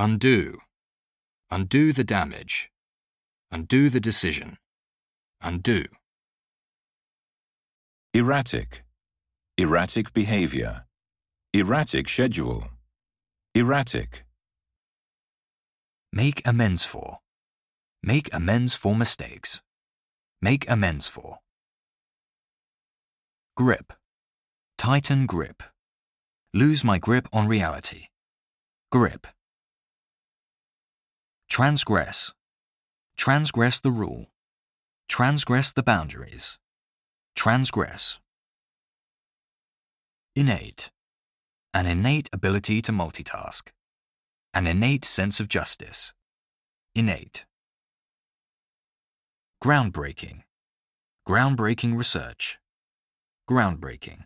Undo. Undo the damage. Undo the decision. Undo. Erratic. Erratic behavior. Erratic schedule. Erratic. Make amends for. Make amends for mistakes. Make amends for. Grip. Tighten grip. Lose my grip on reality. Grip. Transgress. Transgress the rule. Transgress the boundaries. Transgress. Innate. An innate ability to multitask. An innate sense of justice. Innate. Groundbreaking. Groundbreaking research. Groundbreaking.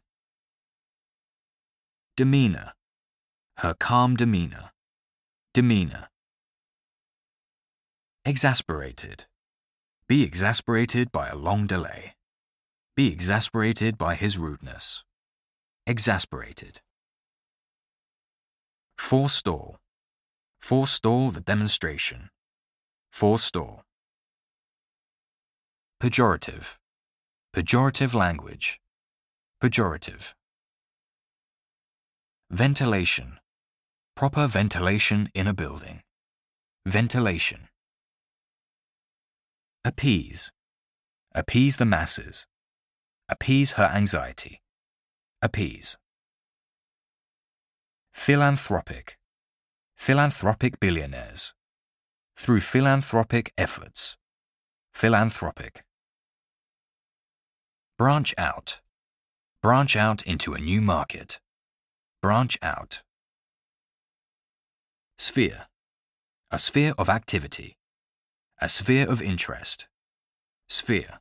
Demeanor. Her calm demeanor. Demeanor. Exasperated. Be exasperated by a long delay. Be exasperated by his rudeness. Exasperated. Forestall. Forestall the demonstration. Forestall. Pejorative. Pejorative language. Pejorative. Ventilation. Proper ventilation in a building. Ventilation. Appease. Appease the masses. Appease her anxiety. Appease. Philanthropic. Philanthropic billionaires. Through philanthropic efforts. Philanthropic. Branch out. Branch out into a new market. Branch out. Sphere. A sphere of activity. A sphere of interest. Sphere.